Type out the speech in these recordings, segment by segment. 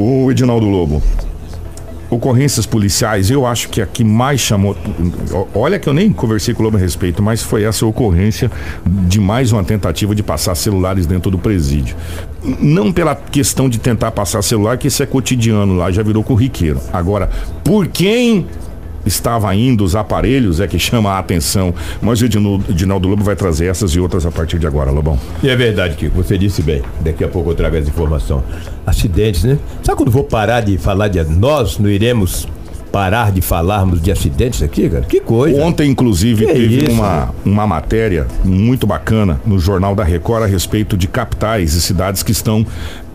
O Edinaldo Lobo, ocorrências policiais, eu acho que a que mais chamou. Olha que eu nem conversei com o Lobo a respeito, mas foi essa ocorrência de mais uma tentativa de passar celulares dentro do presídio. Não pela questão de tentar passar celular, que isso é cotidiano lá, já virou corriqueiro. Agora, por quem estava indo os aparelhos é que chama a atenção. Mas o Edinaldo Lobo vai trazer essas e outras a partir de agora, Lobão. E é verdade, Kiko, você disse bem. Daqui a pouco eu trago essa informação. Acidentes, né? Sabe quando vou parar de falar de. Nós não iremos parar de falarmos de acidentes aqui, cara? Que coisa. Ontem, inclusive, que teve isso, uma, uma matéria muito bacana no Jornal da Record a respeito de capitais e cidades que estão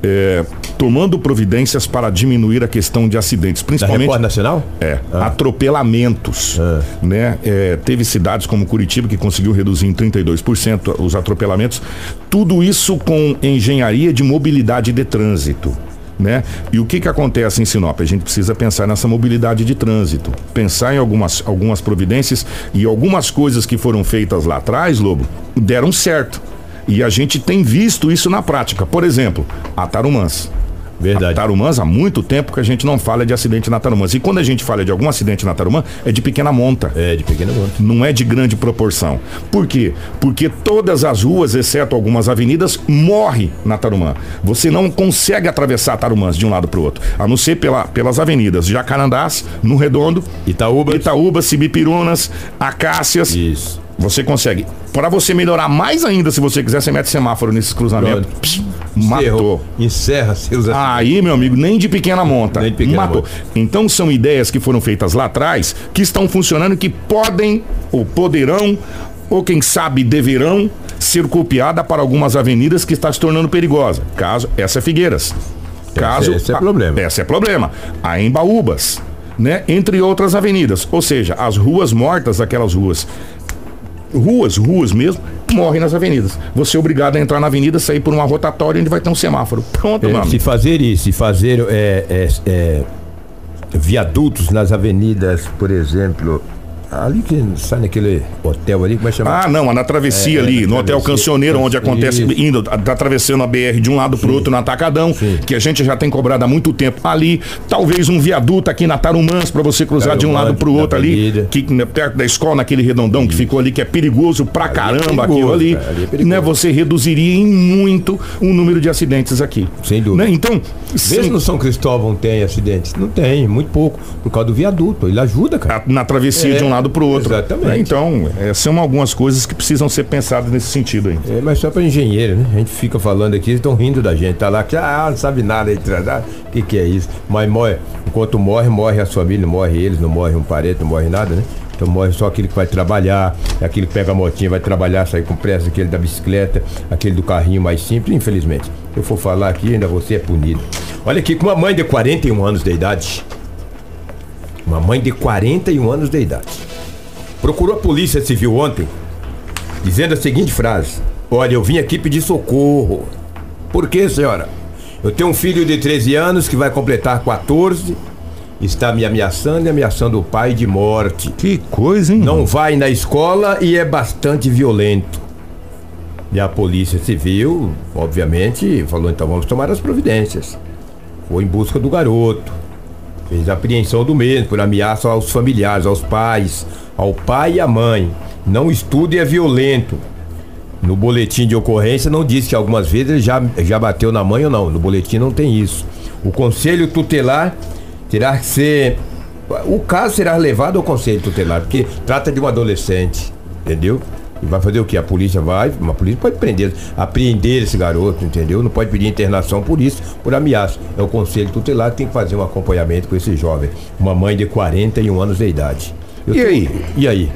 é, tomando providências para diminuir a questão de acidentes, principalmente. Da Record Nacional? É, ah. atropelamentos. Ah. Né? É, teve cidades como Curitiba que conseguiu reduzir em 32% os atropelamentos. Tudo isso com engenharia de mobilidade de trânsito né? E o que que acontece em Sinop? A gente precisa pensar nessa mobilidade de trânsito, pensar em algumas, algumas providências e algumas coisas que foram feitas lá atrás, Lobo, deram certo. E a gente tem visto isso na prática. Por exemplo, a Tarumãs. Verdade. Tarumãs, há muito tempo que a gente não fala de acidente na Tarumãs. E quando a gente fala de algum acidente na Tarumã, é de pequena monta. É, de pequena monta. Não é de grande proporção. Por quê? Porque todas as ruas, exceto algumas avenidas, morre na Tarumã. Você não consegue atravessar Tarumãs de um lado para o outro, a não ser pela, pelas avenidas Jacarandás, no Redondo, Itaúba, Itaúba, Cibipirunas, Acácias. Isso. Você consegue. Para você melhorar mais ainda, se você quiser, você mete semáforo nesses cruzamentos. Psh, matou. Encerra seus Aí, meu amigo, nem de pequena monta. Nem de pequena matou. Monta. Então são ideias que foram feitas lá atrás, que estão funcionando, que podem, ou poderão, ou quem sabe deverão ser copiada para algumas avenidas que está se tornando perigosa. Caso essa é Figueiras. Caso esse, esse é problema. Esse é problema. A Embaúbas, né? Entre outras avenidas. Ou seja, as ruas mortas, aquelas ruas ruas, ruas mesmo, morrem nas avenidas. Você é obrigado a entrar na avenida, sair por uma rotatória onde vai ter um semáforo. Pronto, é, mano. Se fazer isso, se fazer é, é, é, viadutos nas avenidas, por exemplo, Ali que sai naquele hotel ali, como é que chama? Ah, não, na travessia é, ali, é, no Hotel Cancioneiro, onde acontece, Isso. indo, tá atravessando a BR de um lado pro outro no Atacadão, Sim. que a gente já tem cobrado há muito tempo. Ali, talvez um viaduto aqui na Tarumãs para você cruzar de um lado pro outro ali, que, né, perto da escola, naquele redondão que ficou ali, que é perigoso pra ali é caramba é perigoso, aquilo ali. ali é né, você reduziria em muito o número de acidentes aqui. Sem dúvida. Né? Então. Se no São Cristóvão tem acidentes. Não tem, muito pouco. Por causa do viaduto. Ele ajuda, cara. Na travessia de um lado pro outro. Exatamente. Então, é, são algumas coisas que precisam ser pensadas nesse sentido aí. É, mas só para engenheiro, né? A gente fica falando aqui, estão rindo da gente. Tá lá que ah, não sabe nada aí O que, que é isso? Mas morre, enquanto morre, morre a família, morre eles, não morre um parente, não morre nada, né? Então morre só aquele que vai trabalhar, aquele que pega a motinha, vai trabalhar, sair com pressa, aquele da bicicleta, aquele do carrinho mais simples, infelizmente. Se eu for falar aqui, ainda você é punido. Olha aqui, com uma mãe de 41 anos de idade. Uma mãe de 41 anos de idade procurou a polícia civil ontem, dizendo a seguinte frase: Olha, eu vim aqui pedir socorro. Por quê, senhora? Eu tenho um filho de 13 anos que vai completar 14, está me ameaçando e ameaçando o pai de morte. Que coisa, hein? Não vai na escola e é bastante violento. E a polícia civil, obviamente, falou: então vamos tomar as providências. Foi em busca do garoto. Fez apreensão do mesmo por ameaça aos familiares, aos pais, ao pai e à mãe. Não estude é violento. No boletim de ocorrência não diz que algumas vezes ele já, já bateu na mãe ou não. No boletim não tem isso. O conselho tutelar terá que ser. O caso será levado ao conselho tutelar, porque trata de um adolescente, entendeu? Vai fazer o que? A polícia vai, uma polícia pode prender, apreender esse garoto, entendeu? Não pode pedir internação por isso, por ameaça. É o conselho tutelar que tem que fazer um acompanhamento com esse jovem. Uma mãe de 41 anos de idade. Eu e tô... aí? E aí?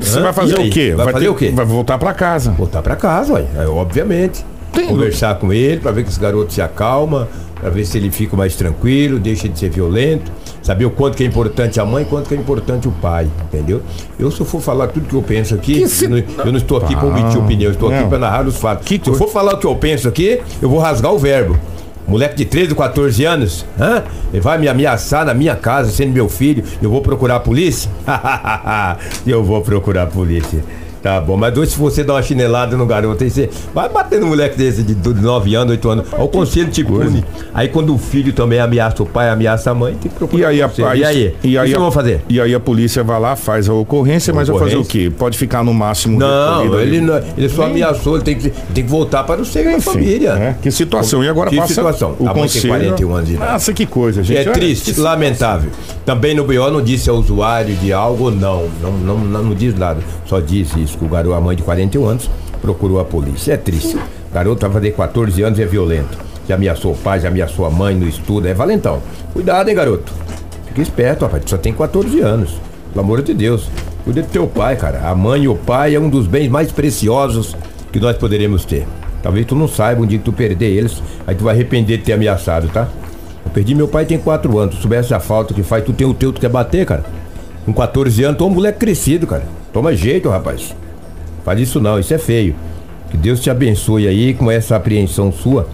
Você Hã? vai fazer o quê? Vai, vai fazer ter... o quê? Vai voltar para casa. Voltar para casa, ué. É, obviamente. Tem Conversar com ele para ver que esse garoto se acalma, para ver se ele fica mais tranquilo, deixa de ser violento, saber o quanto que é importante a mãe e quanto que é importante o pai, entendeu? Eu se eu for falar tudo que eu penso aqui, se... eu, não, eu, não, estou aqui para omitir opinião, eu estou aqui para narrar os fatos. Que se eu for falar o que eu penso aqui, eu vou rasgar o verbo. Moleque de 13, 14 anos, hã? Ele vai me ameaçar na minha casa, sendo meu filho, eu vou procurar a polícia? eu vou procurar a polícia. Tá bom, mas hoje se você dá uma chinelada no garoto, aí você vai bater no moleque desse de 9 anos, 8 anos, o conselho te pune. Aí quando o filho também ameaça o pai, ameaça a mãe, tem que procurar. E aí, a, conselho. aí, e aí? E aí, o que a- vão fazer? E aí a polícia vai lá, faz a ocorrência, mas vai fazer o Ocorrência? quê? Pode ficar no máximo. Não, ele, não- ele só ameaçou, ele tem que, tem que voltar para o seio da família. né? Que situação. E agora Que passa situação? o A mãe tem conselho. 41 anos de idade. Nossa, que coisa, gente. É triste, lamentável. Também no BO não disse ao usuário de algo, não. Não, não, não, não diz nada. Só disse isso, que o garoto, a mãe de 41 anos, procurou a polícia. É triste. O garoto vai fazer 14 anos e é violento. Já ameaçou o pai, já ameaçou a mãe no estudo. É valentão. Cuidado, hein, garoto. Fica esperto, rapaz. Tu só tem 14 anos. Pelo amor de Deus. Cuida do teu pai, cara. A mãe e o pai é um dos bens mais preciosos que nós poderemos ter. Talvez tu não saiba um dia que tu perder eles, aí tu vai arrepender de ter ameaçado, tá? Eu perdi meu pai tem 4 anos. Tu soubesse a falta que faz, tu tem o teu, tu quer bater, cara. Com 14 anos, tu é um moleque crescido, cara. Toma jeito, rapaz. Faz isso não, isso é feio. Que Deus te abençoe aí com essa apreensão sua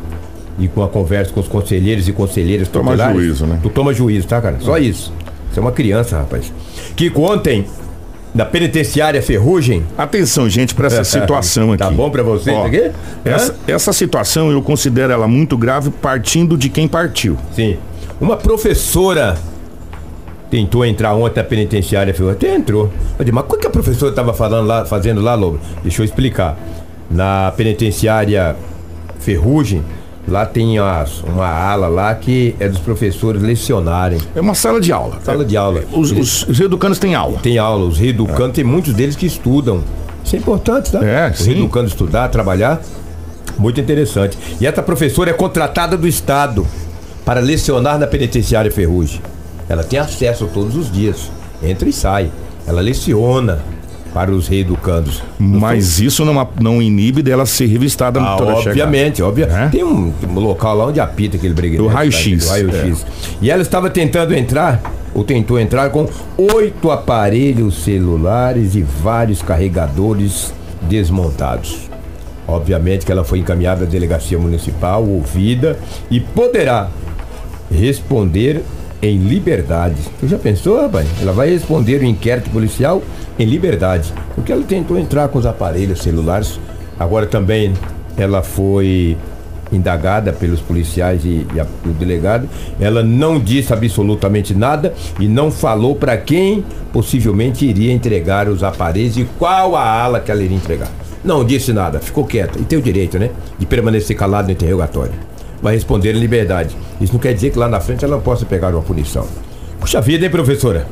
e com a conversa com os conselheiros e conselheiras Toma juízo, né? Tu toma juízo, tá, cara? Só isso. Você é uma criança, rapaz. Kiko, ontem, na penitenciária Ferrugem. Atenção, gente, para essa situação aqui. Tá bom pra vocês Ó, aqui? Essa, essa situação eu considero ela muito grave partindo de quem partiu. Sim. Uma professora tentou entrar ontem na penitenciária, Ferrugem. Até entrou. Eu disse, mas o que a professora estava falando lá, fazendo lá, Lobo? Deixa eu explicar. Na penitenciária Ferrugem, lá tem as- uma ala lá que é dos professores lecionarem. É uma sala de aula. Sala de aula. Os, os, os educandos têm aula. Tem aula, os reeducandos, tem muitos deles que estudam. Isso é importante, tá? É, Os sim. reeducando estudar, trabalhar. Muito interessante. E essa professora é contratada do Estado para lecionar na penitenciária Ferrugem. Ela tem acesso todos os dias. Entra e sai. Ela leciona para os reeducandos. Mas isso não, não inibe dela ser revistada Ah, toda obviamente, obviamente. É? Tem um, tem um local lá onde apita aquele bregueiro. Do raio-x, Do raio-x. E ela estava tentando entrar, ou tentou entrar, com oito aparelhos celulares e vários carregadores desmontados. Obviamente que ela foi encaminhada à delegacia municipal, ouvida e poderá responder em liberdade. Tu já pensou, rapaz? Ela vai responder o inquérito policial em liberdade. Porque ela tentou entrar com os aparelhos celulares. Agora também ela foi indagada pelos policiais e, e a- o delegado. Ela não disse absolutamente nada e não falou para quem possivelmente iria entregar os aparelhos e qual a ala que ela iria entregar. Não disse nada, ficou quieta. E tem o direito, né? De permanecer calado no interrogatório. Vai responder em liberdade. Isso não quer dizer que lá na frente ela não possa pegar uma punição. Puxa vida, hein, professora?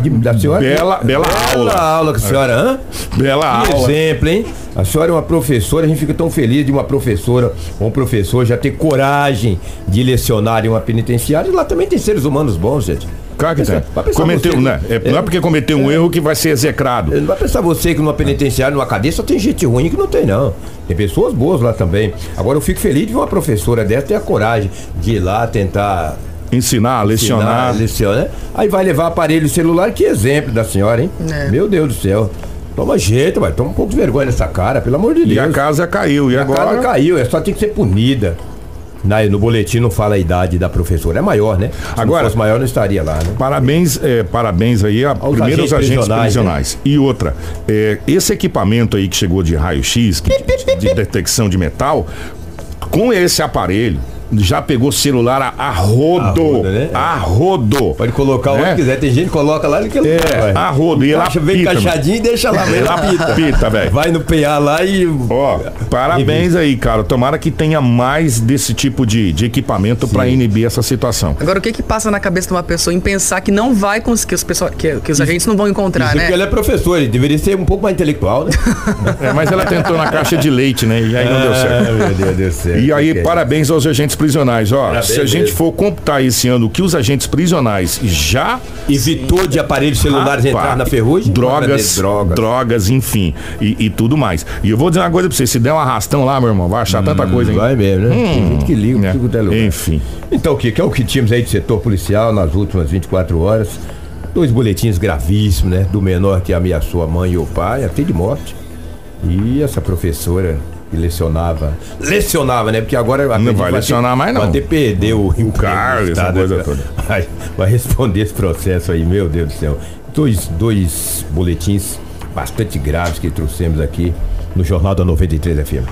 De- Da senhora? Bela- bela aula. aula que a senhora, hã? Bela Que aula. exemplo, hein? A senhora é uma professora, a gente fica tão feliz de uma professora ou um professor já ter coragem de lecionar em uma penitenciária. E lá também tem seres humanos bons, gente. Claro que tem. Cometeu, você- né? É, não é porque cometeu um erro que vai ser execrado. Não vai pensar você que numa penitenciária, numa cadeia, só tem gente ruim que não tem, não. Tem pessoas boas lá também. Agora eu fico feliz de ver uma professora dessa ter a coragem de ir lá tentar Ensinar, lecionar. ensinar, lecionar. Aí vai levar aparelho celular, que exemplo da senhora, hein? É. Meu Deus do céu. Toma jeito, vai. Toma um pouco de vergonha nessa cara, pelo amor de E Deus. a casa caiu. E A agora. casa caiu, é só tem que ser punida. Na- no boletim não fala a idade da professora, é maior, né? Se Agora- não fosse maior, não estaria lá, né? Parabéns, é, parabéns aí a Aos primeiro os agentes agentes prisionais, prisionais. E outra, é, esse equipamento aí que chegou de raio-x, que- de, de detecção de metal, com esse aparelho, já pegou celular a, a rodo. A rodo, né? A rodo. Pode colocar onde É. quiser. Tem gente que coloca lá e que É, a rodo. E ela Encaixa bem apita, encaixadinho e deixa lá, Ela ela apita. apita, velho. Vai no PA lá e. Ó, parabéns aí, cara. Tomara que tenha mais desse tipo de, de equipamento pra inibir essa situação. Agora, o que que passa na cabeça de uma pessoa em pensar que não vai conseguir, os pessoal, que, que os agentes não vão encontrar, Isso né? porque ela é professora, ele deveria ser um pouco mais intelectual, né? É, mas ela tentou na caixa de leite, né? E aí não deu certo. Ah, meu Deus do céu. E aí, Ok. parabéns aos agentes prisionais. Ó, Parabéns se a gente for computar esse ano o que os agentes prisionais já Evitou de aparelhos celulares Rapaz, entrar na ferrugem? Drogas, Drogas. drogas, enfim, e, e tudo mais. E eu vou dizer uma coisa pra você: se der um arrastão lá, meu irmão, vai achar tanta coisa, hein? Vai mesmo, né? Tem gente que liga, É. até lugar. Enfim. Então, o que, que é o que tínhamos aí do setor policial nas últimas 24 horas? Dois boletins gravíssimos, né? Do menor que ameaçou a mãe e o pai, até de morte. E essa professora que lecionava. Lecionava, né? Porque agora. acredito vai ter- lecionar mais, não. Vai ter perder o, cargo, do essa Estado, coisa né? toda. Vai, vai responder esse processo aí, meu Deus do céu. Dois, dois boletins bastante graves que trouxemos aqui no Jornal da 93 FM.